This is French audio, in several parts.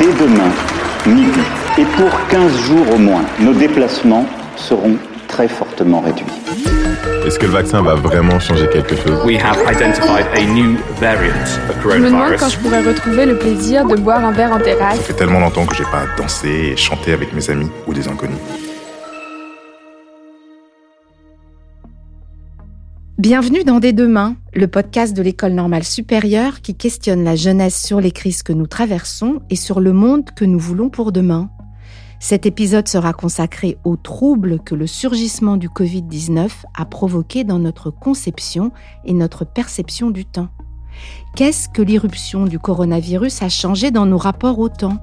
dès demain, midi, et pour 15 jours au moins, nos déplacements seront très fortement réduits. Est-ce que le vaccin va vraiment changer quelque chose? We have identified a new variant of Je me demande coronavirus. quand je pourrais retrouver le plaisir de boire un verre en Ça terrasse. fait tellement longtemps que j'ai pas dansé et chanté avec mes amis ou des inconnus. Bienvenue dans Des Demain, le podcast de l'école normale supérieure qui questionne la jeunesse sur les crises que nous traversons et sur le monde que nous voulons pour demain. Cet épisode sera consacré aux troubles que le surgissement du Covid-19 a provoqué dans notre conception et notre perception du temps. Qu'est-ce que l'irruption du coronavirus a changé dans nos rapports au temps?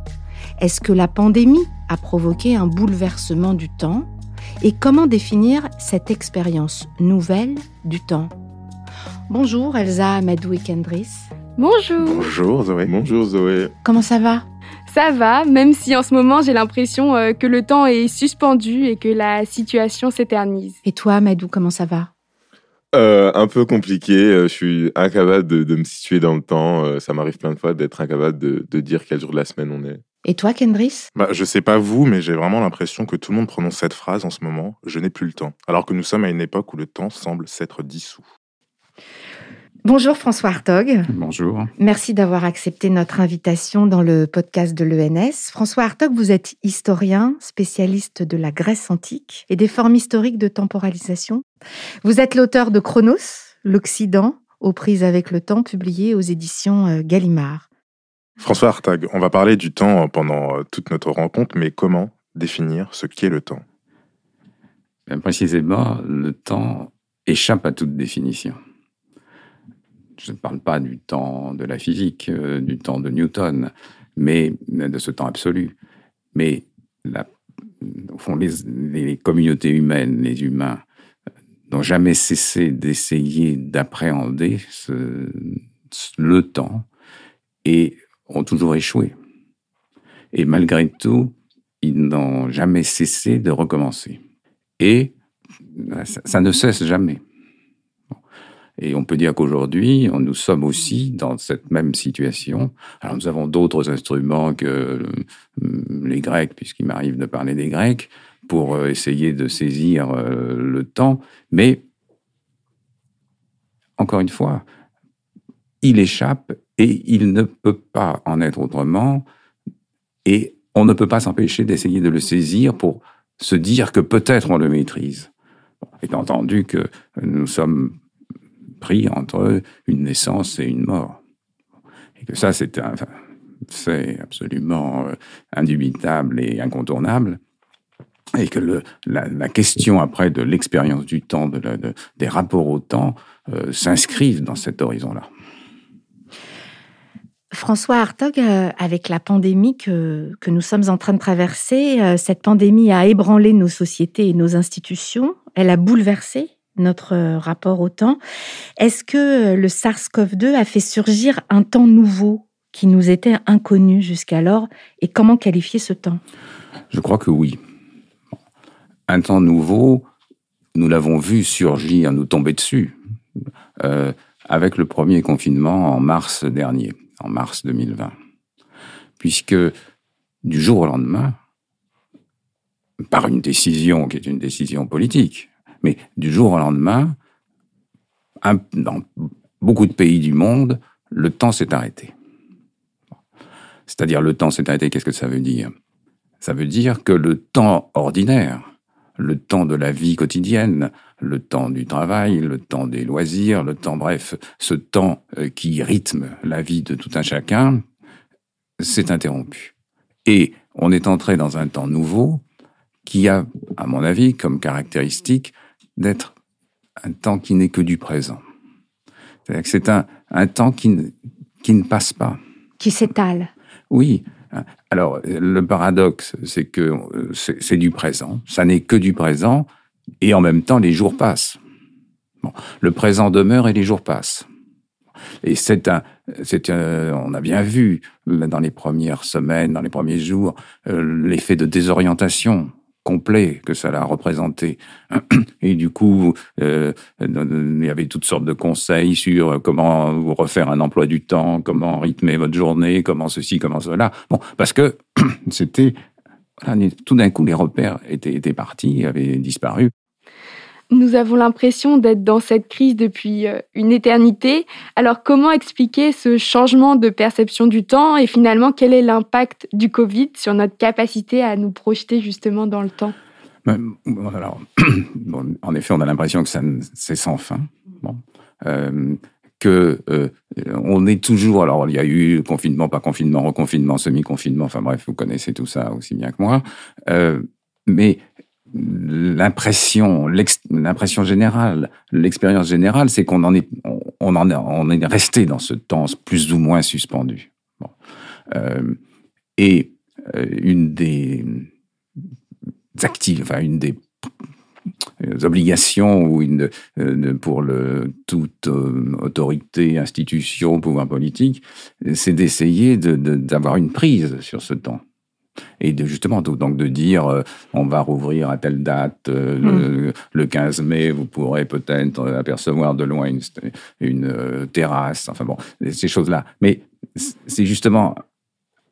Est-ce que la pandémie a provoqué un bouleversement du temps? Et comment définir cette expérience nouvelle du temps? Bonjour Elsa Amadou et Kendris. Bonjour. Bonjour Zoé. Bonjour Zoé. Comment ça va? Ça va, même si en ce moment j'ai l'impression euh, que le temps est suspendu et que la situation s'éternise. Et toi Amadou, comment ça va? Euh, un peu compliqué, euh, je suis incapable de, de me situer dans le temps. ça m'arrive plein de fois d'être incapable de, de dire quel jour de la semaine on est. Et toi Kendris Bah, je sais pas vous, mais j'ai vraiment l'impression que tout le monde prononce cette phrase en ce moment. Je n'ai plus le temps. Alors que nous sommes à une époque où le temps semble s'être dissous. Bonjour François Hartog. Bonjour. Merci d'avoir accepté notre invitation dans le podcast de l'ENS. François Hartog, vous êtes historien, spécialiste de la Grèce antique et des formes historiques de temporalisation. Vous êtes l'auteur de Chronos, l'Occident, aux prises avec le temps, publié aux éditions euh, Gallimard. François Hartag, on va parler du temps pendant euh, toute notre rencontre, mais comment définir ce qu'est le temps? Ben, précisément, le temps échappe à toute définition. Je ne parle pas du temps de la physique, euh, du temps de Newton, mais de ce temps absolu. Mais au fond, les, les communautés humaines, les humains, euh, n'ont jamais cessé d'essayer d'appréhender le temps et ont toujours échoué. Et malgré tout, ils n'ont jamais cessé de recommencer. Et ça, ne cesse jamais. Et on peut dire qu'aujourd'hui, nous sommes aussi dans cette même situation. Alors nous avons d'autres instruments que euh, les Grecs, puisqu'il m'arrive de parler des Grecs, pour euh, essayer de saisir euh, le temps, mais encore une fois, il échappe et il ne peut pas en être autrement, et on ne peut pas s'empêcher d'essayer de le saisir pour se dire que peut-être on le maîtrise. Étant entendu que nous sommes pris entre une naissance et une mort. Et que ça, c'est enfin, absolument euh, indubitable et incontournable. Et que la, question après de l'expérience du temps, des rapports au temps, euh, s'inscrivent dans cet horizon-là. François Hartog, euh, avec la pandémie que, nous sommes en train de traverser, euh, cette pandémie a ébranlé nos sociétés et nos institutions. Elle a bouleversé notre euh, rapport au temps. Est-ce que le SARS-CoV-2 a fait surgir un temps nouveau qui nous était inconnu jusqu'alors Et comment qualifier ce temps? Je crois que oui. Un temps nouveau, nous l'avons vu surgir, nous tomber dessus, avec le premier confinement en mars dernier, en mars 2020. Puisque du jour au lendemain, par une décision qui est une décision politique, mais du jour au lendemain, dans beaucoup de pays du monde, le temps s'est arrêté. C'est-à-dire le temps s'est arrêté, qu'est-ce que ça veut dire? Ça veut dire que le temps ordinaire, le temps de la vie quotidienne, le temps du travail, le temps des loisirs, le temps, bref, ce temps euh, qui rythme la vie de tout un chacun, s'est interrompu. Et on est entré dans un temps nouveau qui a, à mon avis, comme caractéristique d'être un temps qui n'est que du présent. C'est-à-dire que c'est un, un temps qui ne, qui ne passe pas. Qui s'étale Oui. Alors, le paradoxe, c'est que euh, c'est du présent. Ça n'est que du présent, et en même temps, les jours passent. Bon, le présent demeure et les jours passent. Et c'est un, on a bien vu dans les premières semaines, dans les premiers jours, euh, l'effet de désorientation complet que ça a représenté. Et du coup, euh, il y avait toutes sortes de conseils sur comment vous refaire un emploi du temps, comment rythmer votre journée, comment ceci, comment cela. Bon, parce que c'était tout d'un coup, les repères étaient, étaient partis, avaient disparu. Nous avons l'impression d'être dans cette crise depuis euh, une éternité. Alors comment expliquer ce changement de perception du temps et finalement quel est l'impact du Covid sur notre capacité à nous projeter justement dans le temps? Alors, En effet, on a l'impression que c'est sans fin. Bon. Euh, que euh, on est toujours. Alors, il y a eu confinement, pas confinement, reconfinement, semi-confinement. Enfin bref, vous connaissez tout ça aussi bien que moi. mais l'impression, l'impression générale, l'expérience générale, c'est qu'on en est, on en est, resté dans ce temps plus ou moins suspendu. Euh, et euh, une des actives, une des obligations ou une, euh, pour le, toute autorité, institution, pouvoir politique, c'est d'essayer d'avoir de, une prise sur ce temps et de justement donc de dire euh, on va rouvrir à telle date euh, le, 15 mm. mai vous pourrez peut-être euh, apercevoir de loin une, une terrasse enfin bon ces choses là mais c'est justement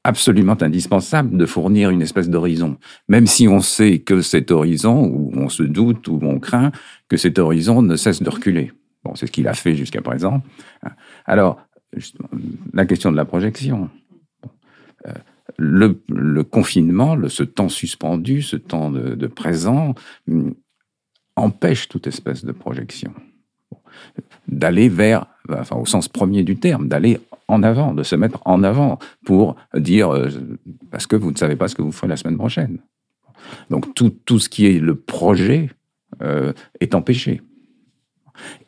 absolument indispensable de fournir une espèce d'horizon. Même si on sait que cet horizon ou on se doute ou on craint que cet horizon ne cesse de reculer. Bon c'est ce qu'il a fait jusqu'à présent. Alors la question de la projection le, confinement, ce temps suspendu, ce temps de, présent, mm, empêche toute espèce de projection. D'aller vers, enfin au sens premier du terme, d'aller en avant, de se mettre en avant pour dire, euh, parce que vous ne savez pas ce que vous ferez la semaine prochaine. Donc tout, tout ce qui est le projet euh, est empêché.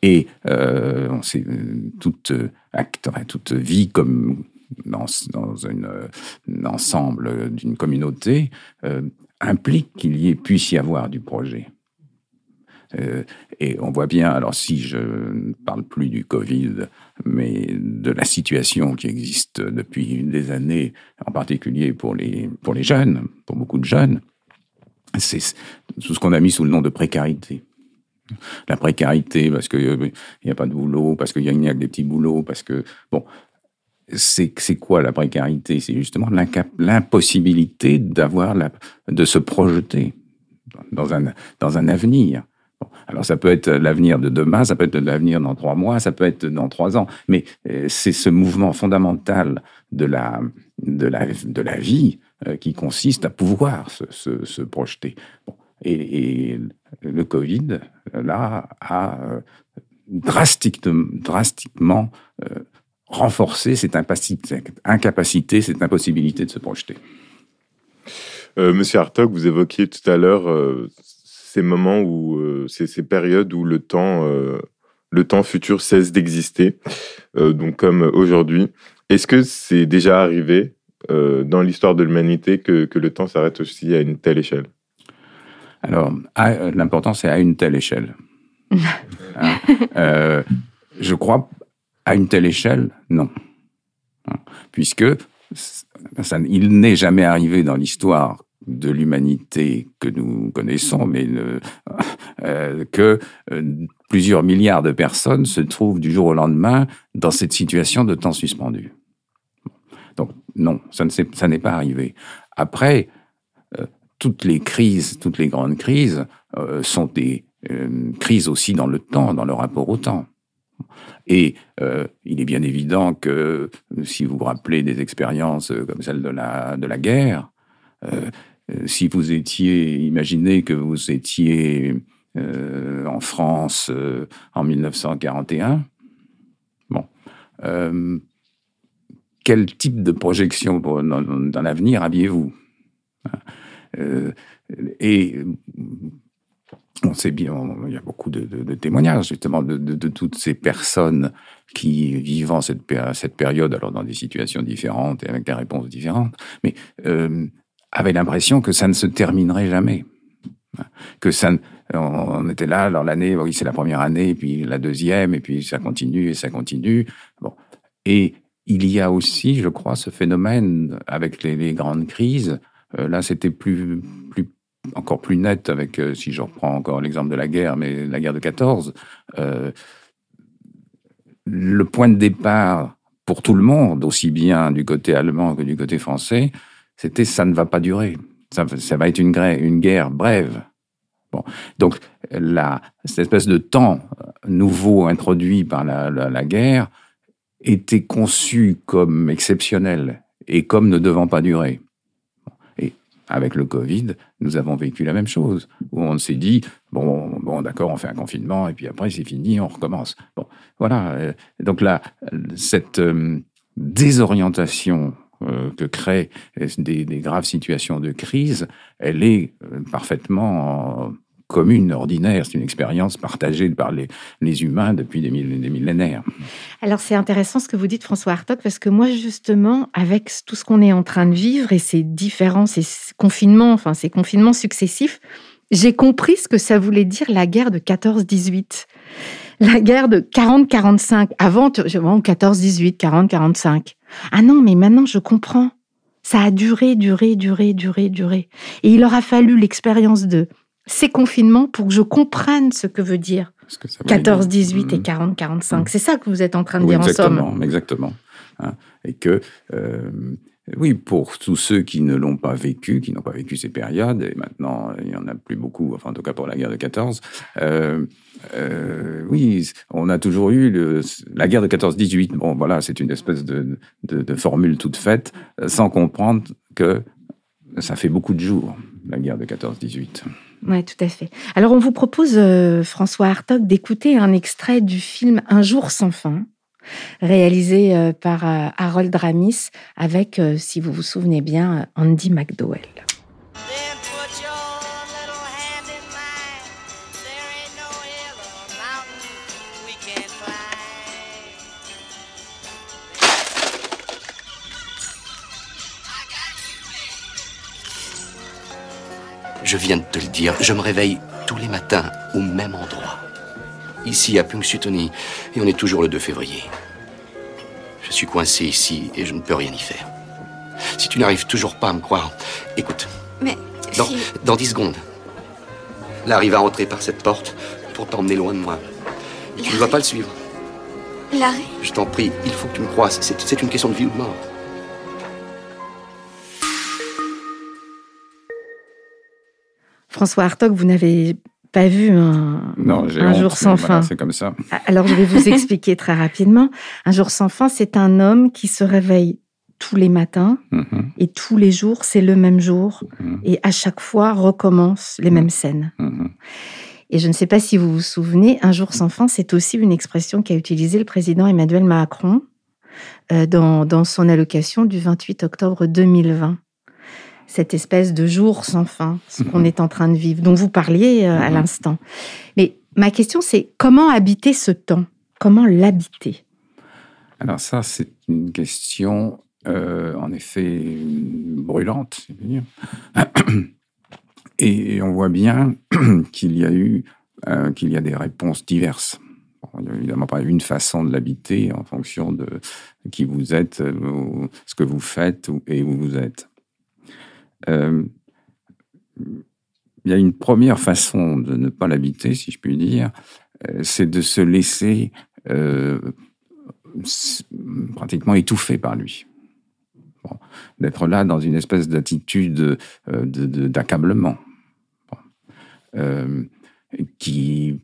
Et euh, toute acte, toute vie comme dans, un ensemble d'une communauté euh, implique qu'il y ait, puisse y avoir du projet. Euh, et on voit bien, alors si je ne parle plus du Covid, mais de la situation qui existe depuis des années, en particulier pour les, pour les jeunes, pour beaucoup de jeunes, c'est tout ce qu'on a mis sous le nom de précarité. La précarité, parce qu'il n'y euh, a pas de boulot, parce qu'il y a que des petits boulots, parce que, bon, c'est quoi la précarité? C'est justement l'impossibilité d'avoir de se projeter dans un, dans un avenir. alors ça peut être l'avenir de demain, ça peut être l'avenir dans trois mois, ça peut être dans trois ans, mais euh, c'est ce mouvement fondamental de la, de la, de la vie euh, qui consiste à pouvoir se, se, projeter. Et, le Covid, là, a euh, drastiquement, drastiquement renforcer cette incapacité, cette impossibilité de se projeter. Euh, Monsieur Hartog, vous évoquiez tout à l'heure euh, ces moments où, euh, ces, périodes où le temps, le temps futur cesse d'exister, donc comme aujourd'hui. Est-ce que c'est déjà arrivé dans l'histoire de l'humanité que, que, le temps s'arrête aussi à une telle échelle? Alors, l'important, c'est à une telle échelle. Hein? je crois à une telle échelle, non. Puisque ça, il n'est jamais arrivé dans l'histoire de l'humanité que nous connaissons, mais euh, que euh, plusieurs milliards de personnes se trouvent du jour au lendemain dans cette situation de temps suspendu. Donc non, ça n'est pas arrivé. Après, euh, toutes les crises, toutes les grandes crises sont des crises aussi dans le temps, dans le rapport au temps. Et euh, il est bien évident que si vous vous rappelez des expériences comme celle de la, de la guerre, euh, si vous étiez, imaginez que vous étiez euh, en France en 1941, bon, quel type de projection dans, dans l'avenir aviez-vous Et on sait bien, il y a beaucoup de, témoignages justement de, toutes ces personnes qui, vivant cette, période, alors dans des situations différentes et avec des réponses différentes, mais euh, avaient l'impression que ça ne se terminerait jamais. Que ça, on était là, alors l'année, oui, c'est la première année, puis la deuxième, et puis ça continue et ça continue. Bon. Et il y a aussi, je crois, ce phénomène avec les, grandes crises. Euh, là, c'était plus encore plus net avec, euh, si je reprends encore l'exemple de la guerre, mais la guerre de 14. Euh, le point de départ pour tout le monde, aussi bien du côté allemand que du côté français, c'était ça ne va pas durer. Ça, va être une, guerre brève. Bon. Donc, cette espèce de temps nouveau introduit par la, la guerre était conçu comme exceptionnel et comme ne devant pas durer. Avec le Covid, nous avons vécu la même chose, où on s'est dit, bon, bon d'accord, on fait un confinement, et puis après c'est fini, on recommence. Bon, voilà. Donc là, cette euh, désorientation euh, que créent des, graves situations de crise, elle est euh, parfaitement commune, ordinaire. C'est une expérience partagée par les, les humains depuis des, millénaires. Alors c'est intéressant ce que vous dites, François Hartog, parce que moi justement, avec tout ce qu'on est en train de vivre et ces différents, ces confinements, enfin ces confinements successifs, j'ai compris ce que ça voulait dire la guerre de 14-18. La guerre de 40-45, avant, 14-18, 40-45. Ah non, mais maintenant je comprends. Ça a duré, duré, duré, duré, duré. Et il aura fallu l'expérience de ces confinements pour que je comprenne ce que veut dire 14, 18 et 40, 45. Mmh. C'est ça que vous êtes en train de oui, dire exactement, en somme. Exactement. Hein, et que, euh, oui, pour tous ceux qui ne l'ont pas vécu, qui n'ont pas vécu ces périodes, et maintenant il n'y en a plus beaucoup, enfin en tout cas pour la guerre de 14, euh, euh, oui, on a toujours eu le, la guerre de 14-18. Bon, voilà, c'est une espèce de, de, de formule toute faite, sans comprendre que ça fait beaucoup de jours, la guerre de 14-18. Oui, tout à fait. Alors, on vous propose, euh, François Hartog, d'écouter un extrait du film Un jour sans fin, réalisé euh, par euh, Harold Ramis, avec, si vous vous souvenez bien, Andy McDowell. Je viens de te le dire, je me réveille tous les matins au même endroit. Ici, à Punxsutawney, et on est toujours le 2 février. Je suis coincé ici et je ne peux rien y faire. Si tu n'arrives toujours pas à me croire, écoute. Mais. Dans, si... dans 10 secondes, Larry va entrer par cette porte pour t'emmener loin de moi. Et tu ne vas pas le suivre. Larry Je t'en prie, il faut que tu me croies. C'est une question de vie ou de mort. François Hartog, vous n'avez pas vu un, non, un jour sans voilà, fin. C'est comme ça. Alors, je vais vous expliquer très rapidement. Un jour sans fin, c'est un homme qui se réveille tous les matins Mm -hmm. et tous les jours, c'est le même jour. Mm -hmm. Et à chaque fois, recommence les mêmes scènes. -hmm. Et je ne sais pas si vous vous souvenez, un jour sans fin, c'est aussi une expression qu'a utilisée le président Emmanuel Macron euh, dans, dans son allocation du 28 octobre 2020 cette espèce de jour sans fin, ce qu'on est en train de vivre, dont vous parliez euh, à l'instant. Mais ma question, c'est comment habiter ce temps? Comment l'habiter? Alors ça, c'est une question, euh, en effet, brûlante, je veux dire. Et on voit bien qu'il y a eu, euh, qu'il y a des réponses diverses. Bon, il n'y a évidemment pas une façon de l'habiter en fonction de qui vous êtes, ce que vous faites et où vous êtes. Euh, il y a une première façon de ne pas l'habiter, si je puis dire, euh, c'est de se laisser euh, pratiquement étouffer par lui. D'être là dans une espèce d'attitude d'accablement. Qui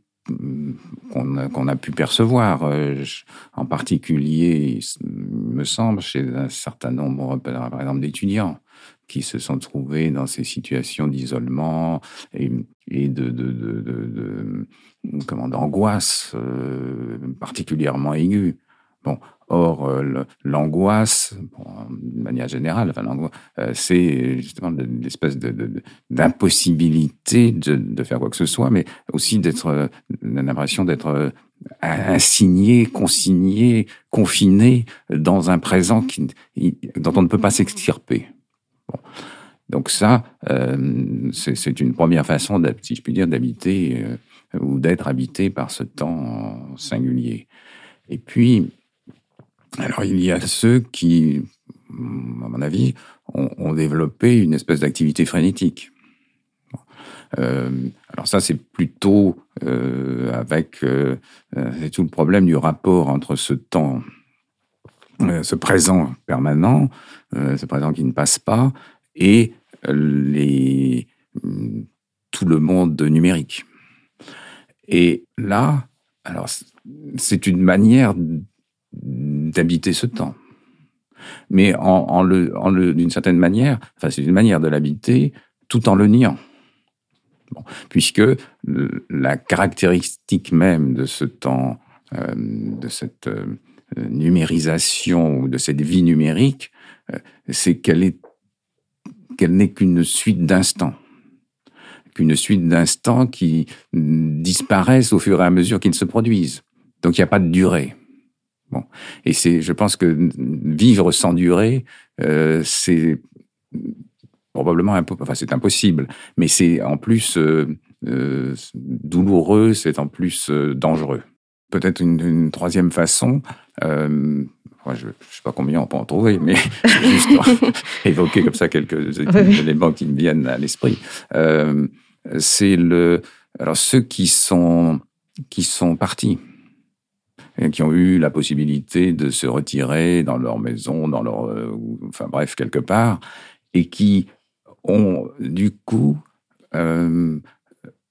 qu'on a, qu a, pu percevoir, en particulier, il me semble, chez un certain nombre, par exemple, d'étudiants qui se sont trouvés dans ces situations d'isolement et, de, comment d'angoisse euh, particulièrement aiguë. Bon, or euh, l'angoisse, de manière générale, euh, c'est justement l'espèce d'impossibilité de, faire quoi que ce soit, mais aussi d'être l'impression d'être assigné, consigné, confiné dans un présent dont on ne peut pas s'extirper. Donc ça, euh, c'est une première façon, si je puis dire, d'habiter euh, ou d'être habité par ce temps singulier. Et puis, alors il y a ceux qui, à mon avis, ont, développé une espèce d'activité frénétique. Bon. alors ça, c'est plutôt avec tout le problème du rapport entre ce temps, ce présent permanent, ce présent qui ne passe pas, et tout le monde numérique. Et là, alors c'est une manière d'habiter ce temps. Mais d'une certaine manière, enfin c'est une manière de l'habiter tout en le niant. puisque la caractéristique même de ce temps, euh, de cette euh, numérisation ou de cette vie numérique, euh, c'est qu'elle est qu'elle n'est qu'une suite d'instants qu'une suite d'instants qui disparaissent au fur et à mesure qu'ils se produisent. Donc il n'y a pas de durée. Bon. Et c'est, je pense que vivre sans durée, euh, c'est probablement enfin c'est impossible, mais c'est en plus euh, euh, douloureux, c'est en plus dangereux. Peut-être une, troisième façon. je ne sais pas combien on peut en trouver, mais juste évoquer comme ça quelques éléments qui me viennent à l'esprit c'est le alors ceux qui sont qui sont partis et qui ont eu la possibilité de se retirer dans leur maison, dans leur euh, enfin bref quelque part et qui ont du coup euh,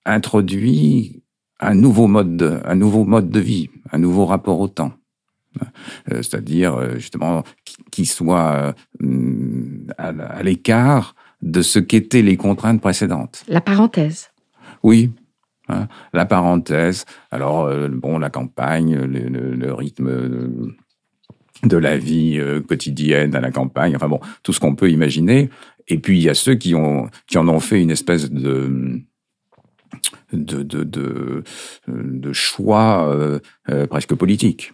introduit un nouveau mode de, un nouveau mode de vie, un nouveau rapport au temps. Euh, c'est-à-dire justement qui soit à l'écart de ce qu'étaient les contraintes précédentes. La parenthèse. Oui, hein, la parenthèse. Alors, euh, bon, la campagne, le, rythme de la vie euh, quotidienne à la campagne, enfin bon, tout ce qu'on peut imaginer. Et puis, il y a ceux qui, ont, qui en ont fait une espèce de... De, de, de, choix euh, presque politique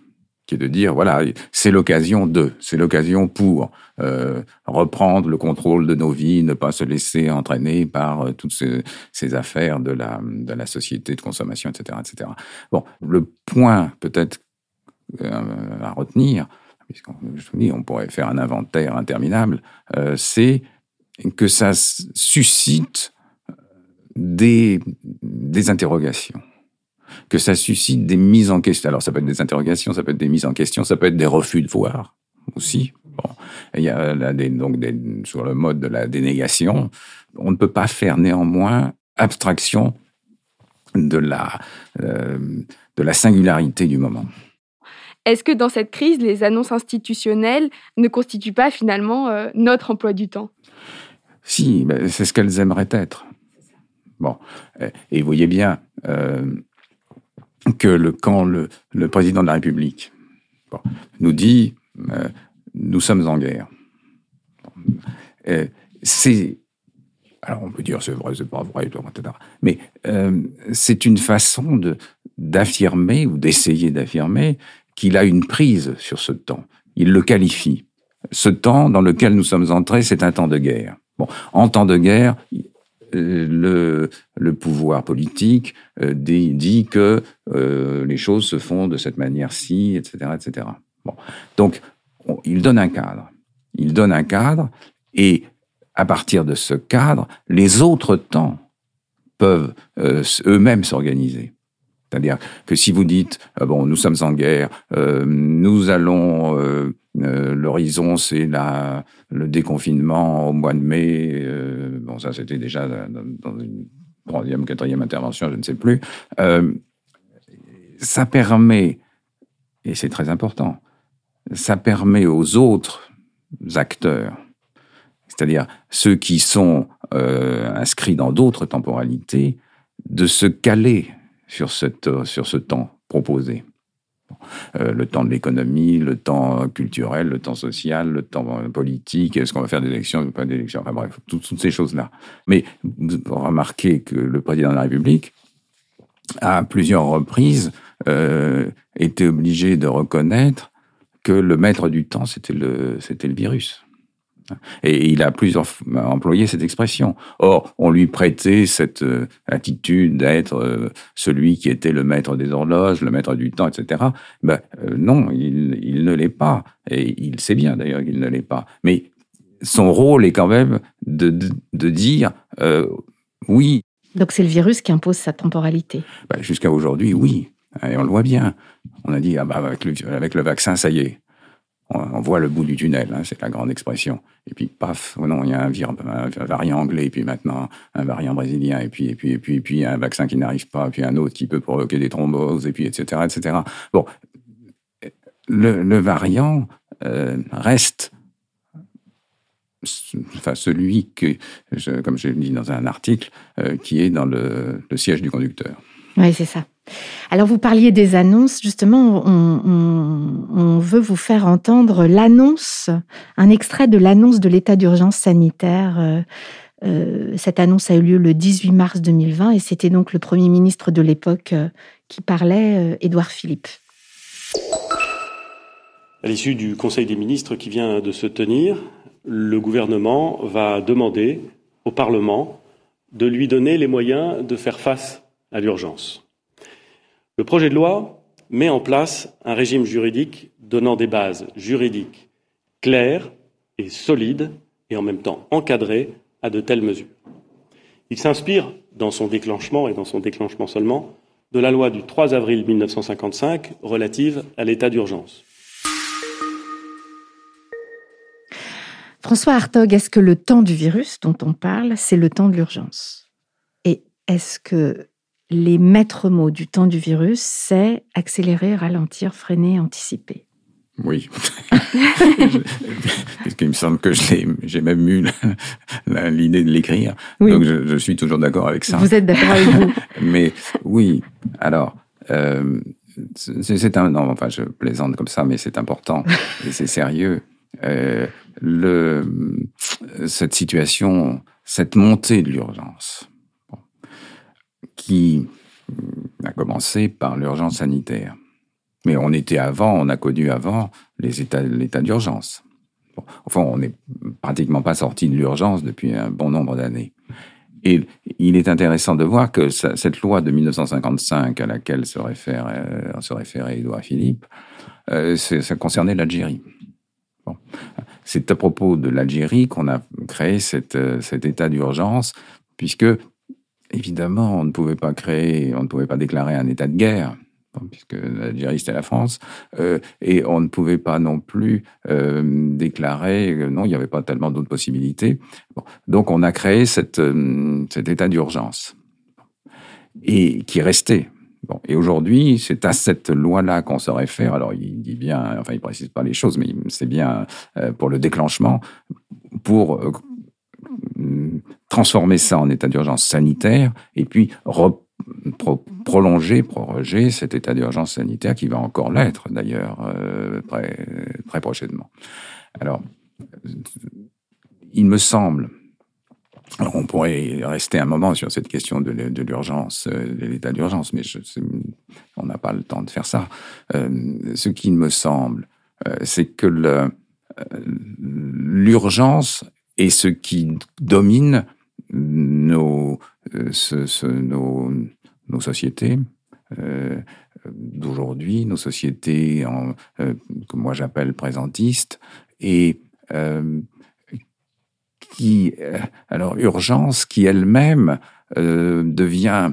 qui est de dire voilà, c'est l'occasion de, c'est l'occasion pour euh, reprendre le contrôle de nos vies, ne pas se laisser entraîner par euh, toutes ces, affaires de la, de la société de consommation, etc., etc. Bon, le point peut-être euh, à retenir, puisqu'on dis, on pourrait faire un inventaire interminable, c'est que ça suscite des, des interrogations que ça suscite des mises en question. Alors ça peut être des interrogations, ça peut être des mises en question, ça peut être des refus de voir aussi. Bon, il y a donc sur le mode de la dénégation, on ne peut pas faire néanmoins abstraction de la, euh, de la singularité du moment. Est-ce que dans cette crise, les annonces institutionnelles ne constituent pas finalement euh, notre emploi du temps? Si, c'est ce qu'elles aimeraient être. Bon, et vous voyez bien, euh, que quand le, président de la République nous dit euh, nous sommes en guerre, c'est alors on peut dire c'est vrai, c'est pas vrai, etc. Mais euh, c'est une façon d'affirmer ou d'essayer d'affirmer qu'il a une prise sur ce temps. Il le qualifie. Ce temps dans lequel nous sommes entrés, c'est un temps de guerre. Bon, en temps de guerre, le, le, pouvoir politique euh, dit, que euh, les choses se font de cette manière-ci, etc., etc. Bon. Donc, il donne un cadre. Il donne un cadre, et à partir de ce cadre, les autres temps peuvent euh, eux-mêmes s'organiser. C'est-à-dire que si vous dites, bon, nous sommes en guerre, nous allons euh, l'horizon, c'est le déconfinement au mois de mai. Euh, bon, ça, c'était déjà dans, une troisième, quatrième intervention, je ne sais plus. Euh, ça permet, et c'est très important, ça permet aux autres acteurs, c'est-à-dire ceux qui sont inscrits dans d'autres temporalités, de se caler sur, cette, sur ce temps proposé. Euh, le temps de l'économie, le temps culturel, le temps social, le temps politique, est-ce qu'on va faire des élections ou pas d'élections, enfin bref, toutes, ces choses-là. Mais remarquez que le président de la République, à plusieurs reprises, euh, était obligé de reconnaître que le maître du temps, c'était le, c'était le virus. Et il a plusieurs employé cette expression. Or, on lui prêtait cette euh, attitude d'être euh, celui qui était le maître des horloges, le maître du temps, etc. Ben, euh, non, il, ne l'est pas. Et il sait bien d'ailleurs qu'il ne l'est pas. Mais son rôle est quand même de, de, dire, oui, Donc c'est le virus qui impose sa temporalité. Bah, jusqu'à aujourd'hui, oui. Et on le voit bien. On a dit, ah bah, avec, le, avec le vaccin, ça y est. On, voit le bout du tunnel, hein, c'est la grande expression. Et puis, paf, oh non, il y a un, variant anglais, et puis maintenant un variant brésilien, et puis, et puis, et puis, et puis un vaccin qui n'arrive pas, et puis un autre qui peut provoquer des thromboses, et puis, etc., etc. Bon, le, variant euh, reste enfin celui que, comme je l'ai dit dans un article, euh, qui est dans le, siège du conducteur. Oui, c'est ça. Alors vous parliez des annonces, justement, on, veut vous faire entendre l'annonce, un extrait de l'annonce de l'état d'urgence sanitaire. Euh, euh, cette annonce a eu lieu le 18 mars 2020 et c'était donc le Premier ministre de l'époque qui parlait, Édouard Philippe. À l'issue du Conseil des ministres qui vient de se tenir, le gouvernement va demander au Parlement de lui donner les moyens de faire face à l'urgence. Le projet de loi met en place un régime juridique donnant des bases juridiques claires et solides et en même temps encadrées à de telles mesures. Il s'inspire, dans son déclenchement et dans son déclenchement seulement, de la loi du 3 avril 1955 relative à l'état d'urgence. François Hartog, est-ce que le temps du virus dont on parle, c'est le temps de l'urgence? Et est-ce que les maîtres mots du temps du virus, c'est accélérer, ralentir, freiner, anticiper oui, qu'il me semble que j'ai même eu l'idée de l'écrire. Donc je, suis toujours d'accord avec ça. Vous êtes d'accord avec vous Mais oui, alors, euh, c'est un... Non, enfin, je plaisante comme ça, mais c'est important et c'est sérieux. Euh, le, cette situation, cette montée de l'urgence, qui a commencé par l'urgence sanitaire. Mais on était avant, on a connu avant l'état d'urgence. enfin, on n'est pratiquement pas sorti de l'urgence depuis un bon nombre d'années. Et il est intéressant de voir que cette loi de 1955 à laquelle se réfère, euh, se référait Édouard Philippe, euh, ça concernait l'Algérie. Bon. C'est à propos de l'Algérie qu'on a créé euh, cet état d'urgence, puisque, évidemment, on ne pouvait pas créer, on ne pouvait pas déclarer un état de guerre, puisque l'Algérie c'était la France, euh, et on ne pouvait pas non plus euh, déclarer, non, il n'y avait pas tellement d'autres possibilités. donc on a créé cet état d'urgence, et qui restait. Et aujourd'hui, c'est à cette loi-là qu'on se réfère. Alors, il dit bien, enfin, il précise pas les choses, mais c'est bien euh, pour le déclenchement, pour euh, transformer ça en état d'urgence sanitaire et puis prolonger, proroger cet état d'urgence sanitaire qui va encore l'être d'ailleurs euh, très, très prochainement. Alors, il me semble alors on pourrait rester un moment sur cette question de, l'urgence, euh, de l'état d'urgence, mais on n'a pas le temps de faire ça. Euh, ce qui me semble, c'est que l'urgence est ce qui domine nos, nos, nos sociétés d'aujourd'hui, nos sociétés en, que moi j'appelle présentistes, et qui, euh, alors urgence, qui elle-même euh, devient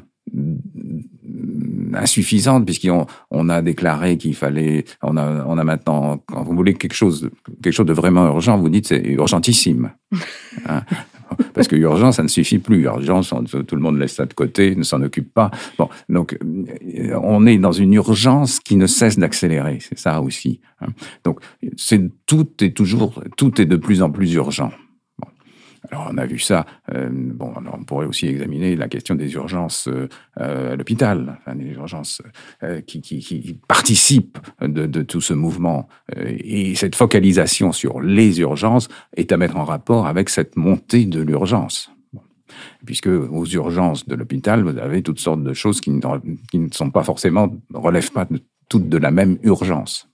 insuffisante puisqu'on on a déclaré qu'il fallait on a on a maintenant quand vous voulez quelque chose quelque chose de vraiment urgent vous dites c'est urgentissime hein. Parce que urgence ça ne suffit plus. Urgence tout le monde laisse ça de côté ne s'en occupe pas. Bon donc euh, on est dans une urgence qui ne cesse d'accélérer. C'est ça aussi hein. donc c'est tout est toujours tout est de plus en plus urgent alors on a vu ça. Euh, bon, on pourrait aussi examiner la question des urgences euh, à l'hôpital, enfin, des urgences euh, qui, qui, qui, participent de, de, tout ce mouvement. et cette focalisation sur les urgences est à mettre en rapport avec cette montée de l'urgence. Puisque aux urgences de l'hôpital, vous avez toutes sortes de choses qui ne, qui ne sont pas forcément, relèvent pas de, toutes de la même urgence.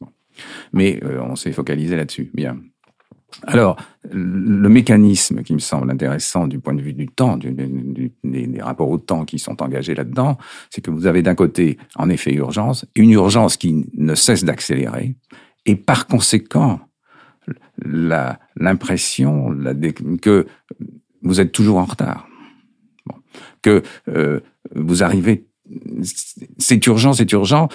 Mais on s'est focalisé là-dessus. Bien. Alors, le mécanisme qui me semble intéressant du point de vue du temps, des, rapports au temps qui sont engagés là-dedans, c'est que vous avez d'un côté, en effet, urgence, une urgence qui ne cesse d'accélérer, et par conséquent, l'impression que vous êtes toujours en retard. Que euh, vous arrivez, c'est urgent, c'est urgent,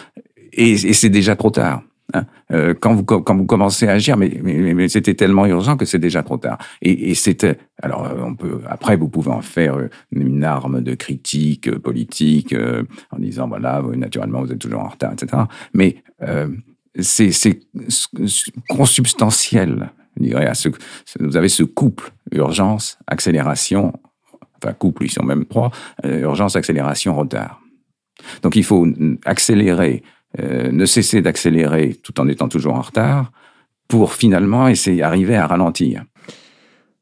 et, et c'est déjà trop tard. Hein. Euh, quand, vous, commencez à agir, mais, c'était tellement urgent que c'est déjà trop tard. Et, c'était, alors euh, on peut, après vous pouvez en faire euh, une arme de critique politique en disant voilà, naturellement vous êtes toujours en retard, etc. Mais euh, c'est consubstantiel, je dirais, à ce, vous avez ce couple urgence, accélération, enfin couple, ils sont même trois, urgence, accélération, retard. Donc il faut accélérer euh, ne cesser d'accélérer tout en étant toujours en retard pour finalement essayer d'arriver à ralentir.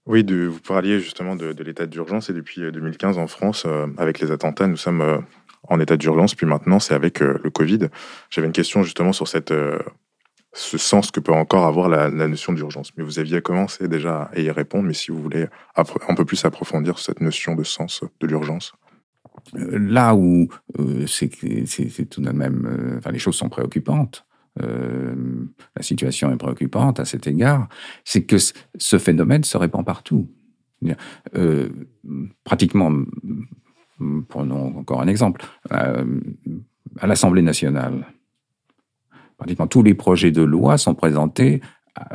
Oui, de, vous parliez justement de, l'état d'urgence et depuis 2015 euh, en France, euh, avec les attentats, nous sommes en état d'urgence, puis maintenant c'est avec le Covid. J'avais une question justement sur cette, ce sens que peut encore avoir la, la notion d'urgence. Mais vous aviez commencé déjà à y répondre, mais si vous voulez un peu plus approfondir cette notion de sens de l'urgence. Là où euh, c'est tout de même, euh, enfin, les choses sont préoccupantes. Euh, la situation est préoccupante à cet égard, c'est que ce phénomène se répand partout. pratiquement, prenons encore un exemple, à l'Assemblée nationale, pratiquement tous les projets de loi sont présentés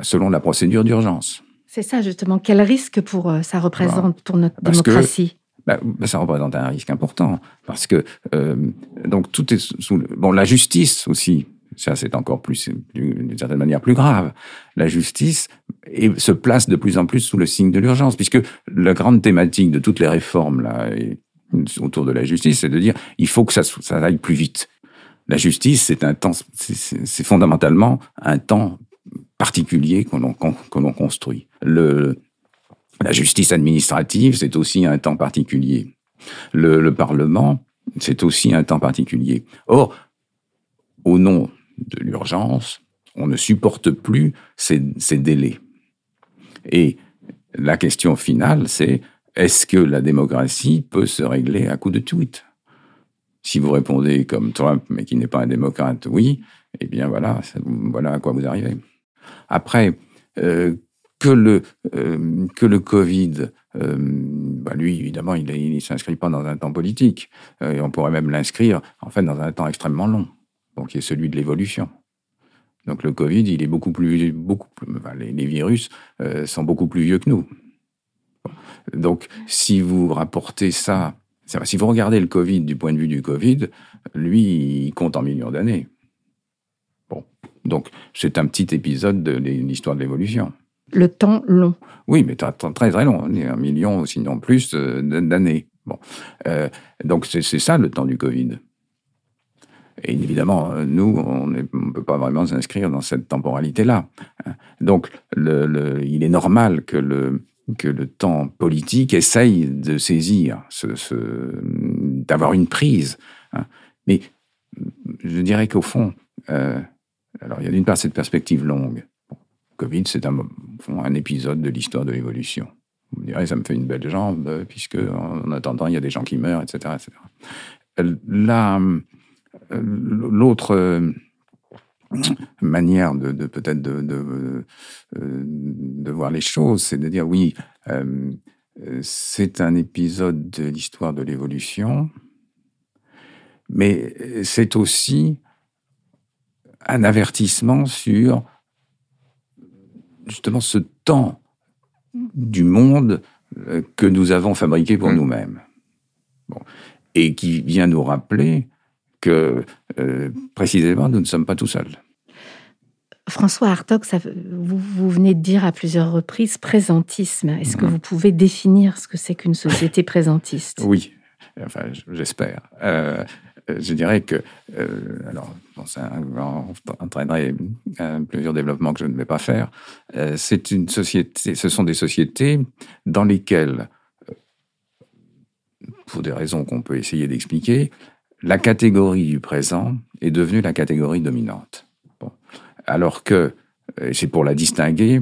selon la procédure d'urgence. C'est ça justement. Quel risque pour ça représente pour notre démocratie? Bah, bah, ça représente un risque important parce que euh, donc tout est sous bon la justice aussi ça c'est encore plus d'une certaine manière plus grave. La justice se place de plus en plus sous le signe de l'urgence puisque la grande thématique de toutes les réformes là autour de la justice c'est de dire il faut que ça ça aille plus vite. La justice c'est un temps c'est fondamentalement un temps particulier que l'on construit. Le la justice administrative, c'est aussi un temps particulier. Le, Parlement, c'est aussi un temps particulier. Or, au nom de l'urgence, on ne supporte plus ces, ces, délais. Et la question finale, c'est est-ce que la démocratie peut se régler à coup de tweet? Si vous répondez comme Trump, mais qui n'est pas un démocrate, oui, eh bien voilà, voilà à quoi vous arrivez. Après, euh, que le euh, que le Covid, euh, bah lui évidemment, il ne s'inscrit pas dans un temps politique. Euh, on pourrait même l'inscrire en fait dans un temps extrêmement long, donc qui est celui de l'évolution. Donc le Covid, il est beaucoup plus beaucoup les, les, virus sont beaucoup plus vieux que nous. Donc si vous rapportez ça, si vous regardez le Covid du point de vue du Covid, lui, il compte en millions d'années. Bon, donc c'est un petit épisode de l'histoire de l'évolution le temps long. Oui, mais très très long, un million sinon plus euh, d'années. Bon, euh, donc c'est ça le temps du Covid. Et évidemment, nous, on ne peut pas vraiment s'inscrire dans cette temporalité-là. Donc, le, il est normal que le, que le temps politique essaye de saisir, d'avoir une prise. Hein. Mais je dirais qu'au fond, euh, alors il y a d'une part cette perspective longue, Covid, c'est un, épisode de l'histoire de l'évolution. Vous me direz, ça me fait une belle jambe, euh, puisque en attendant, il y a des gens qui meurent, etc. etc. Là, euh, l'autre euh, manière de, peut-être de, de, voir les choses, c'est de dire oui, c'est un épisode de l'histoire de l'évolution, mais c'est aussi un avertissement sur justement ce temps du monde euh, que nous avons fabriqué pour mm. nous-mêmes. Et qui vient nous rappeler que euh, précisément nous ne sommes pas tout seuls. François Hartog, vous, venez de dire à plusieurs reprises présentisme. Est-ce que mm. vous pouvez définir ce que c'est qu'une société présentiste? Oui, enfin j'espère. Euh, je dirais que, euh, alors, ça entraînerait plusieurs développements que je ne vais pas faire. Euh, une société, ce sont des sociétés dans lesquelles, euh, pour des raisons qu'on peut essayer d'expliquer, la catégorie du présent est devenue la catégorie dominante. Alors que, c'est pour la distinguer,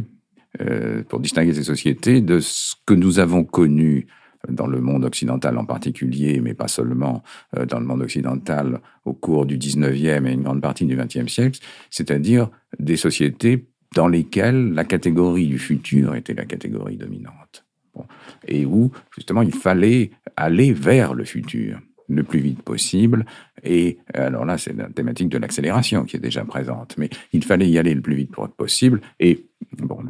pour distinguer ces sociétés de ce que nous avons connu dans le monde occidental en particulier, mais pas seulement euh, dans le monde occidental au cours du 19e et une grande partie du 20e siècle, c'est-à-dire des sociétés dans lesquelles la catégorie du futur était la catégorie dominante. et où, justement, il fallait aller vers le futur le plus vite possible. Et alors là, c'est la thématique de l'accélération qui est déjà présente. Mais il fallait y aller le plus vite possible. Et bon,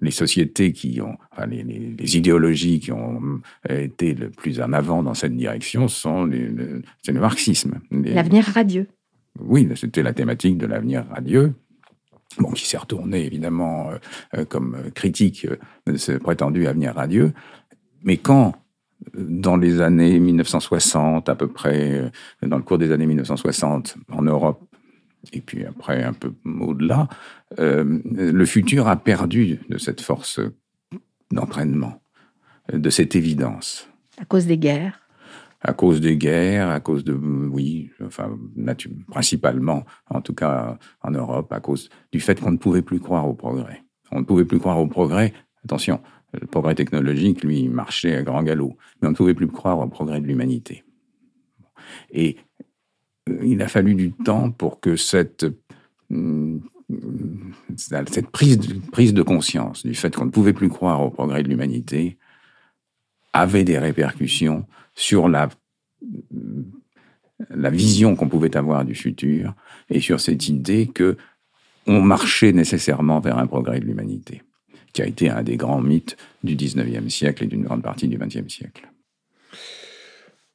les sociétés qui ont, enfin, les, les, idéologies qui ont été le plus en avant dans cette direction sont le, c'est le marxisme. L'avenir radieux. Oui, c'était la thématique de l'avenir radieux. Bon, qui s'est retourné évidemment euh, comme critique de ce prétendu avenir radieux. Mais quand dans les années 1960 à peu près, dans le cours des années 1960 en Europe, et puis après un peu au-delà, euh, le futur a perdu de cette force d'entraînement, de cette évidence. À cause des guerres? À cause des guerres, à cause de, oui, enfin, principalement, en tout cas en Europe, à cause du fait qu'on ne pouvait plus croire au progrès. On ne pouvait plus croire au progrès, attention, le progrès technologique, lui, marchait à grand galop, mais on ne pouvait plus croire au progrès de l'humanité. Et euh, il a fallu du temps pour que cette, euh, cette prise, de, conscience du fait qu'on ne pouvait plus croire au progrès de l'humanité avait des répercussions sur la, la vision qu'on pouvait avoir du futur et sur cette idée que on marchait nécessairement vers un progrès de l'humanité qui a été un des grands mythes du 19e siècle et d'une grande partie du 20e siècle.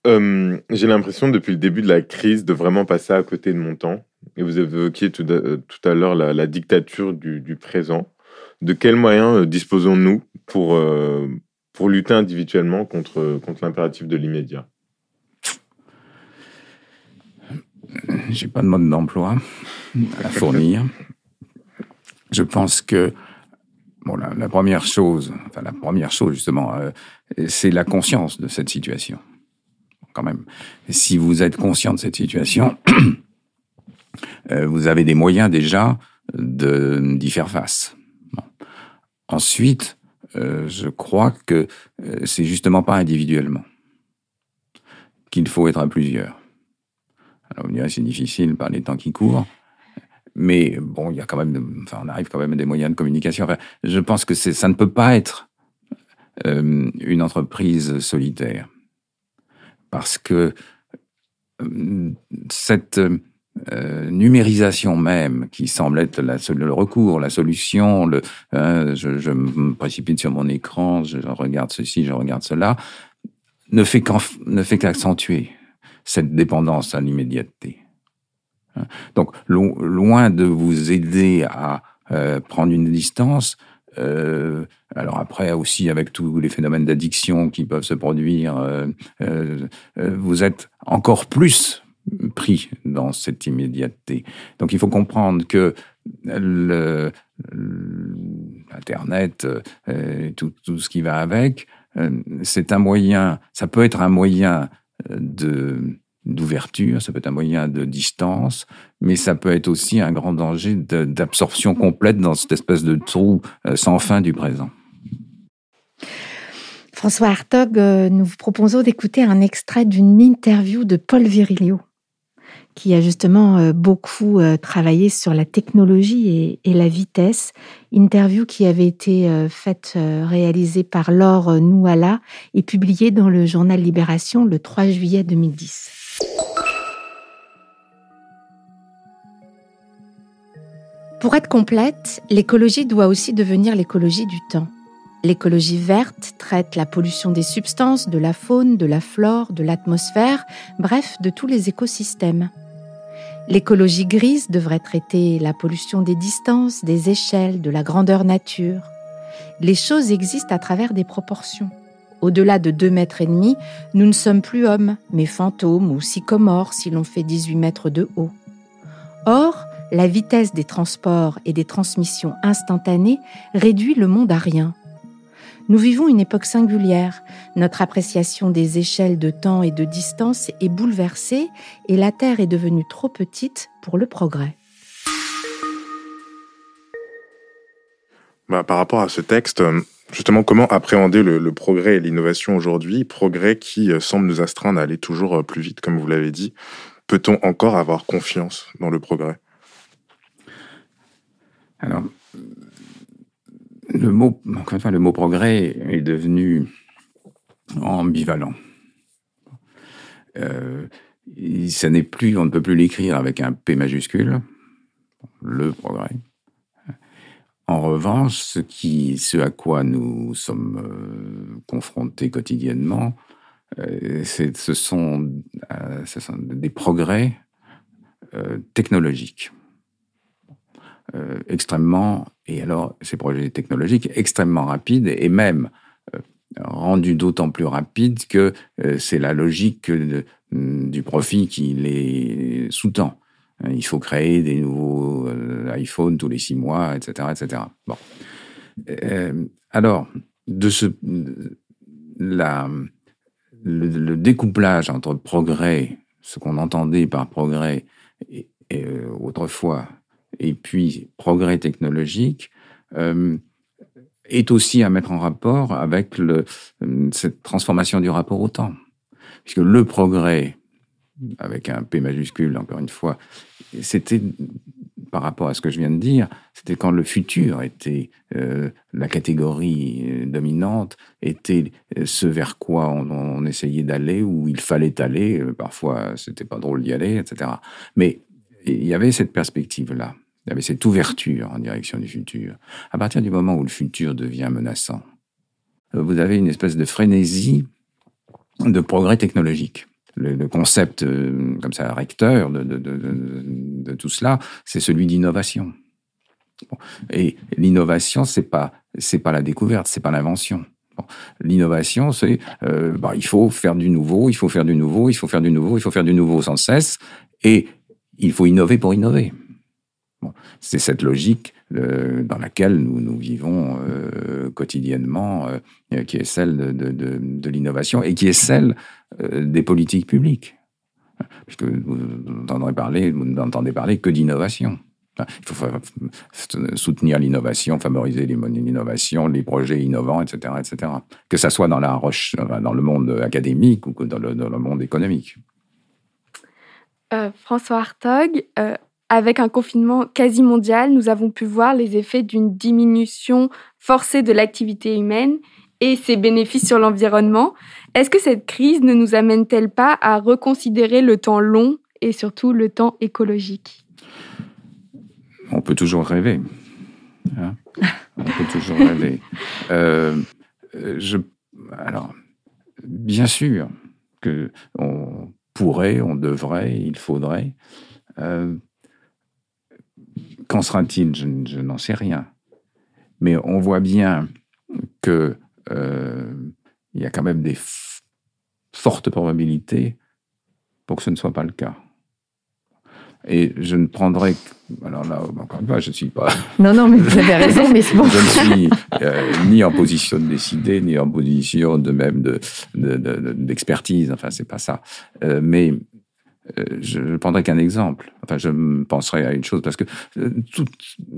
Euh, j'ai l'impression depuis le début de la crise de vraiment passer à côté de mon temps. Et vous évoquiez tout, euh, à l'heure la, dictature du, présent. De quels moyens euh, disposons-nous pour, pour lutter individuellement contre, contre l'impératif de l'immédiat? J'ai pas de mode d'emploi à fournir. Je pense que Bon, la, première chose, enfin la première chose justement, euh, c'est la conscience de cette situation. Quand même, si vous êtes conscient de cette situation, euh, vous avez des moyens déjà d'y faire face. Ensuite, euh, je crois que c'est justement pas individuellement qu'il faut être à plusieurs. Alors vous me direz c'est difficile par les temps qui courent. Mais bon, il y a quand même, enfin, on arrive quand même à des moyens de communication. Je pense que ça ne peut pas être euh, une entreprise solitaire. Parce que euh, cette euh, numérisation même, qui semble être le recours, la solution, le, hein, je, me précipite sur mon écran, je regarde ceci, je regarde cela, ne fait qu'accentuer cette dépendance à l'immédiateté. Donc, loin de vous aider à euh, prendre une distance, euh, alors après aussi avec tous les phénomènes d'addiction qui peuvent se produire, euh, vous êtes encore plus pris dans cette immédiateté. Donc il faut comprendre que le, Internet, tout, tout, ce qui va avec, c'est un moyen, ça peut être un moyen de d'ouverture, ça peut être un moyen de distance, mais ça peut être aussi un grand danger d'absorption complète dans cette espèce de trou euh, sans fin du présent. François Hartog, euh, nous vous proposons d'écouter un extrait d'une interview de Paul Virilio, qui a justement euh, beaucoup travaillé sur la technologie et, la vitesse. Interview qui avait été faite, réalisée par Laure Nouala et publiée dans le journal Libération le 3 juillet 2010. Pour être complète, l'écologie doit aussi devenir l'écologie du temps. L'écologie verte traite la pollution des substances, de la faune, de la flore, de l'atmosphère, bref, de tous les écosystèmes. L'écologie grise devrait traiter la pollution des distances, des échelles, de la grandeur nature. Les choses existent à travers des proportions. Au-delà de 2 mètres et demi, nous ne sommes plus hommes, mais fantômes ou sycomores si l'on fait 18 mètres de haut. Or, la vitesse des transports et des transmissions instantanées réduit le monde à rien. Nous vivons une époque singulière. Notre appréciation des échelles de temps et de distance est bouleversée et la Terre est devenue trop petite pour le progrès. Bah, par rapport à ce texte, euh, justement, comment appréhender le, le progrès et l'innovation aujourd'hui? Progrès qui euh, semble nous astreindre à aller toujours euh, plus vite, comme vous l'avez dit. Peut-on encore avoir confiance dans le progrès? Alors, le mot, le mot progrès est devenu ambivalent. ça n'est plus, on ne peut plus l'écrire avec un P majuscule, le progrès. En revanche, ce, qui, ce à quoi nous sommes euh, confrontés quotidiennement, euh, euh, ce, sont, des progrès technologiques. Extrêmement, et alors ces progrès technologiques extrêmement rapides et même rendus d'autant plus rapides que c'est la logique du profit qui les sous-tend. Il faut créer des nouveaux euh, iPhones tous les six mois, etc., etc. Bon. Euh, alors, de ce, le, découplage entre progrès, ce qu'on entendait par progrès euh, autrefois, et puis progrès technologique, est aussi à mettre en rapport avec le, cette transformation du rapport au temps. Puisque le progrès avec un P majuscule, encore une fois, c'était par rapport à ce que je viens de dire, c'était quand le futur était euh, la catégorie euh, dominante, était euh, ce vers quoi on, essayait d'aller, où il fallait aller. Parfois, c'était pas drôle d'y aller, etc. Mais il y avait cette perspective-là. Il y avait cette ouverture en direction du futur. À partir du moment où le futur devient menaçant, vous avez une espèce de frénésie de progrès technologique le, concept euh, comme ça recteur de tout cela, c'est celui d'innovation. Et l'innovation, c'est pas c'est pas la découverte, c'est pas l'invention. L'innovation, c'est euh, bah, il faut faire du nouveau, il faut faire du nouveau, il faut faire du nouveau, il faut faire du nouveau sans cesse, et il faut innover pour innover. C'est cette logique euh, dans laquelle nous, nous vivons euh, quotidiennement, euh, qui est celle de, l'innovation et qui est celle des politiques publiques. Puisque vous n'entendez parler, n'entendez parler que d'innovation. Il faut soutenir l'innovation, favoriser l'innovation, les projets innovants, etc., etc. Que ça soit dans la roche, dans le monde académique ou dans le, dans le monde économique. François Hartog, avec un confinement quasi mondial, nous avons pu voir les effets d'une diminution forcée de l'activité humaine et ses bénéfices sur l'environnement. Est-ce que cette crise ne nous amène-t-elle pas à reconsidérer le temps long et surtout le temps écologique? On peut toujours rêver. Hein? on peut toujours rêver. Euh, je, alors, bien sûr que on pourrait, on devrait, il faudrait. Euh, Qu'en sera-t-il Je, n'en sais rien. Mais on voit bien que euh, y a quand même des fortes probabilités pour que ce ne soit pas le cas. Et je ne prendrai. Alors là, encore une fois, je ne suis pas. Non, non, mais vous avez raison, mais c'est bon. je ne suis euh, ni en position de décider, ni en position de même d'expertise. De, de, enfin, c'est pas ça. Euh, mais je ne prendrai qu'un exemple. Enfin, je penserai à une chose parce que euh,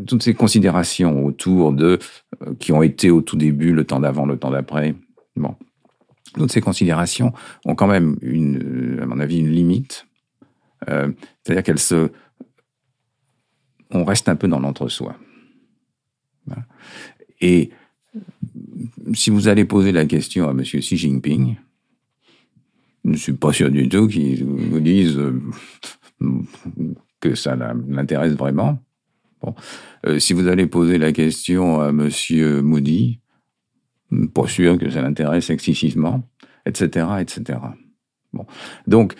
toutes, ces considérations autour de euh, qui ont été au tout début, le temps d'avant, le temps d'après, bon, toutes ces considérations ont quand même une, à mon avis, une limite. C'est-à-dire qu'elles se, on reste un peu dans l'entre-soi. Et si vous allez poser la question à M. Xi Jinping, je ne suis pas sûr du tout qu'ils vous disent euh, que ça l'intéresse vraiment. Bon. Euh, si vous allez poser la question à Monsieur Moody, pas sûr que ça l'intéresse excessivement, etc., etc. Bon. Donc,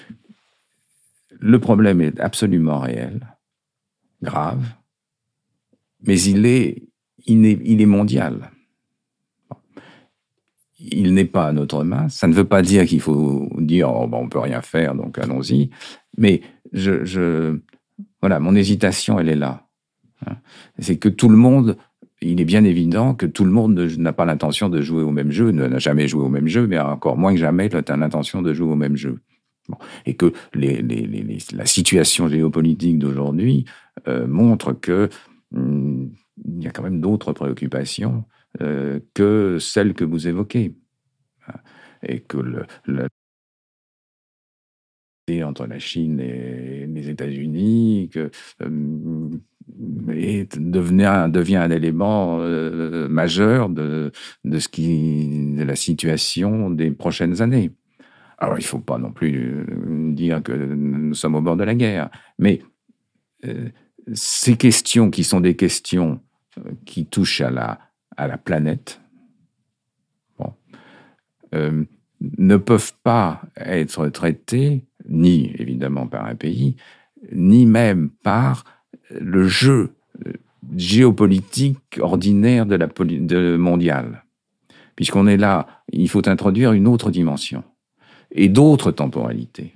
le problème est absolument réel, grave, mais il est, il est, il est mondial il n'est pas à notre main. Ça ne veut pas dire qu'il faut dire oh, bon, on peut rien faire, donc allons-y. Mais je, voilà, mon hésitation, elle est là. Hein. C'est que tout le monde, il est bien évident que tout le monde n'a pas l'intention de jouer au même jeu, n'a jamais joué au même jeu, mais encore moins que jamais, a l'intention de jouer au même jeu. Et que la situation géopolitique d'aujourd'hui euh, montre que hum, y a quand même d'autres préoccupations euh, que celle que vous évoquez. Et que le, entre la Chine et les États-Unis euh, devient, un élément euh, majeur de la situation des prochaines années. Alors, il ne faut pas non plus dire que nous sommes au bord de la guerre, mais ces questions qui sont des questions qui touchent à la, à la planète, bon, ne peuvent pas être traitées ni évidemment par un pays, ni même par le jeu euh, géopolitique ordinaire de la de. Puisqu'on est là, il faut introduire une autre dimension et d'autres temporalités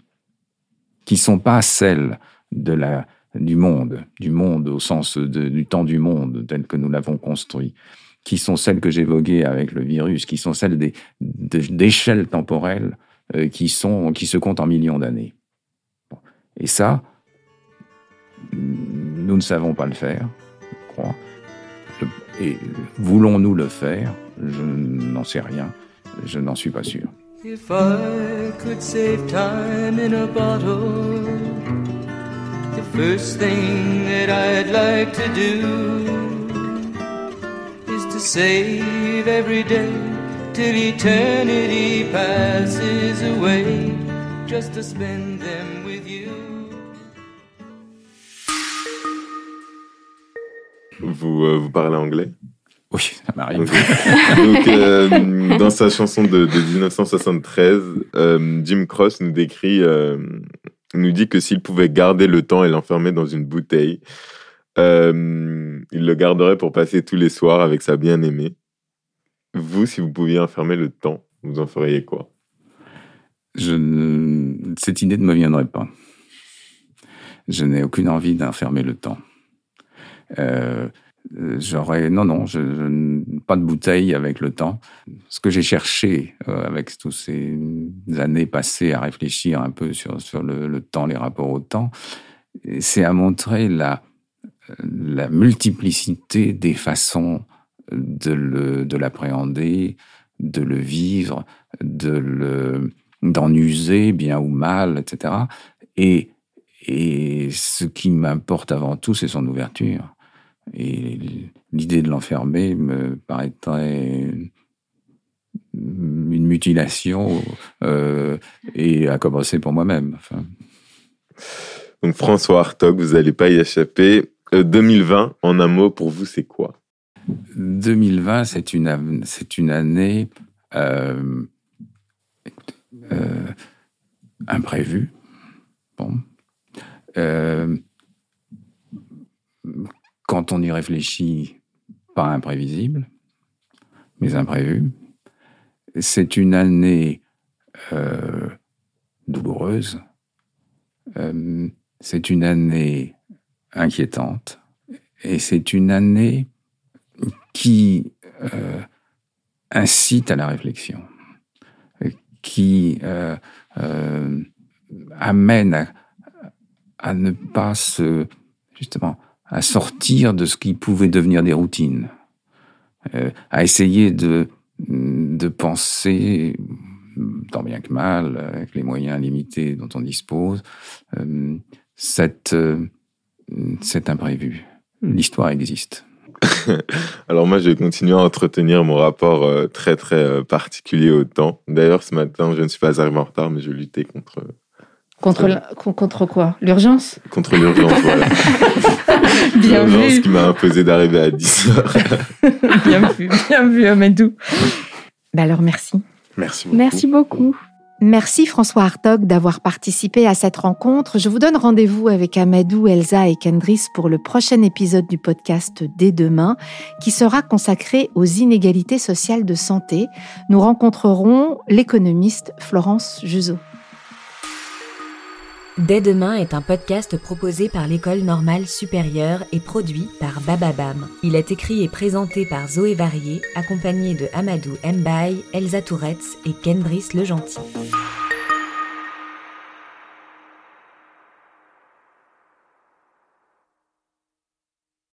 qui sont pas celles de la du monde, du monde au sens du temps du monde tel que nous l'avons construit, qui sont celles que j'évoquais avec le virus, qui sont celles d'échelles temporelles euh, qui, sont, qui se comptent en millions d'années. Et ça, nous ne savons pas le faire, je crois. Et voulons-nous le faire? Je n'en sais rien. Je n'en suis pas sûr. If I could save time in a bottle, the first thing that I'd like to do is to save every day till eternity passes away, just to spend them with you. Vous, euh, vous parlez anglais? Oui, ça m'arrive. Donc, euh, dans sa chanson de, de 1973, euh, Jim Cross nous décrit, euh, nous dit que s'il pouvait garder le temps et l'enfermer dans une bouteille, euh, il le garderait pour passer tous les soirs avec sa bien-aimée. Vous, si vous pouviez enfermer le temps, vous en feriez quoi? Cette idée ne me viendrait pas. Je n'ai aucune envie d'enfermer le temps. Euh, j'aurais non non pas de bouteille avec le temps ce que j'ai cherché euh, avec tous ces années passées à réfléchir un peu sur sur le temps les rapports au temps c'est à montrer la la multiplicité des façons de le de l'appréhender de le vivre de le d'en user bien ou mal etc et et ce qui m'importe avant tout c'est son ouverture et l'idée de l'enfermer me paraîtrait une mutilation euh, et à commencer pour moi-même. Donc François Hartog, vous n'allez pas y échapper. Euh, 2020, en un mot, pour vous, c'est quoi? 2020, c'est une, année euh, euh, imprévue. Euh, quand on y réfléchit, pas imprévisible, mais imprévu. C'est une année euh, douloureuse, euh, c'est une année inquiétante, et c'est une année qui euh, incite à la réflexion, qui euh, euh, amène à, ne pas se justement à sortir de ce qui pouvait devenir des routines, à essayer de, de penser, tant bien que mal, avec les moyens limités dont on dispose, cette, euh, cet imprévu. L'histoire existe. Alors moi, je vais continuer à entretenir mon rapport euh, très très euh, particulier au temps. D'ailleurs, ce matin, je ne suis pas arrivé en retard, mais je luttais contre Contre, la- con- contre quoi? L'urgence? Contre l'urgence. voilà. Bien L'urgence vu, qui m'a imposé d'arriver à 10 heures. bien vu, bien vu, Amadou. Bah alors merci. Merci beaucoup. Merci beaucoup. Merci François Hartog d'avoir participé à cette rencontre. Je vous donne rendez-vous avec Amadou, Elsa et Kendris pour le prochain épisode du podcast Dès demain, qui sera consacré aux inégalités sociales de santé. Nous rencontrerons l'économiste Florence Juzo. Dès demain est un podcast proposé par l'École normale supérieure et produit par Bababam. Il est écrit et présenté par Zoé Varier, accompagné de Amadou Mbaye, Elsa Touretz et Kendris Le Gentil.